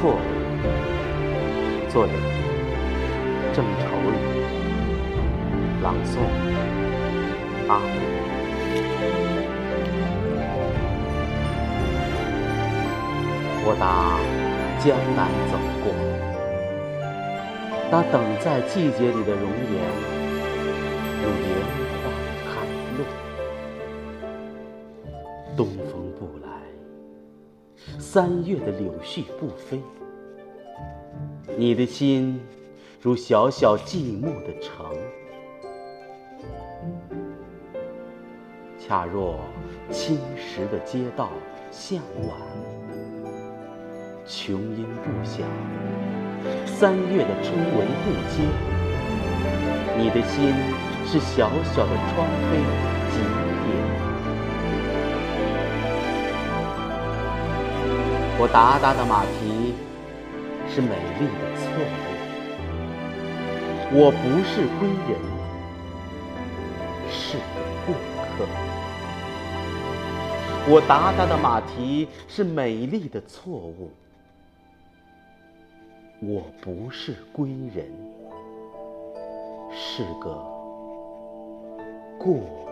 错。作者：郑愁予。朗诵：阿木。我打江南走过，那等在季节里的容颜，如莲花开落。东风不来，三月的柳絮不飞。你的心如小小寂寞的城，恰若青石的街道向晚。琼音不响，三月的春雷不接。你的心是小小的窗扉，我达达的马蹄是美丽的错误。我不是归人，是个过客。我达达的马蹄是美丽的错误。我不是归人，是个过客。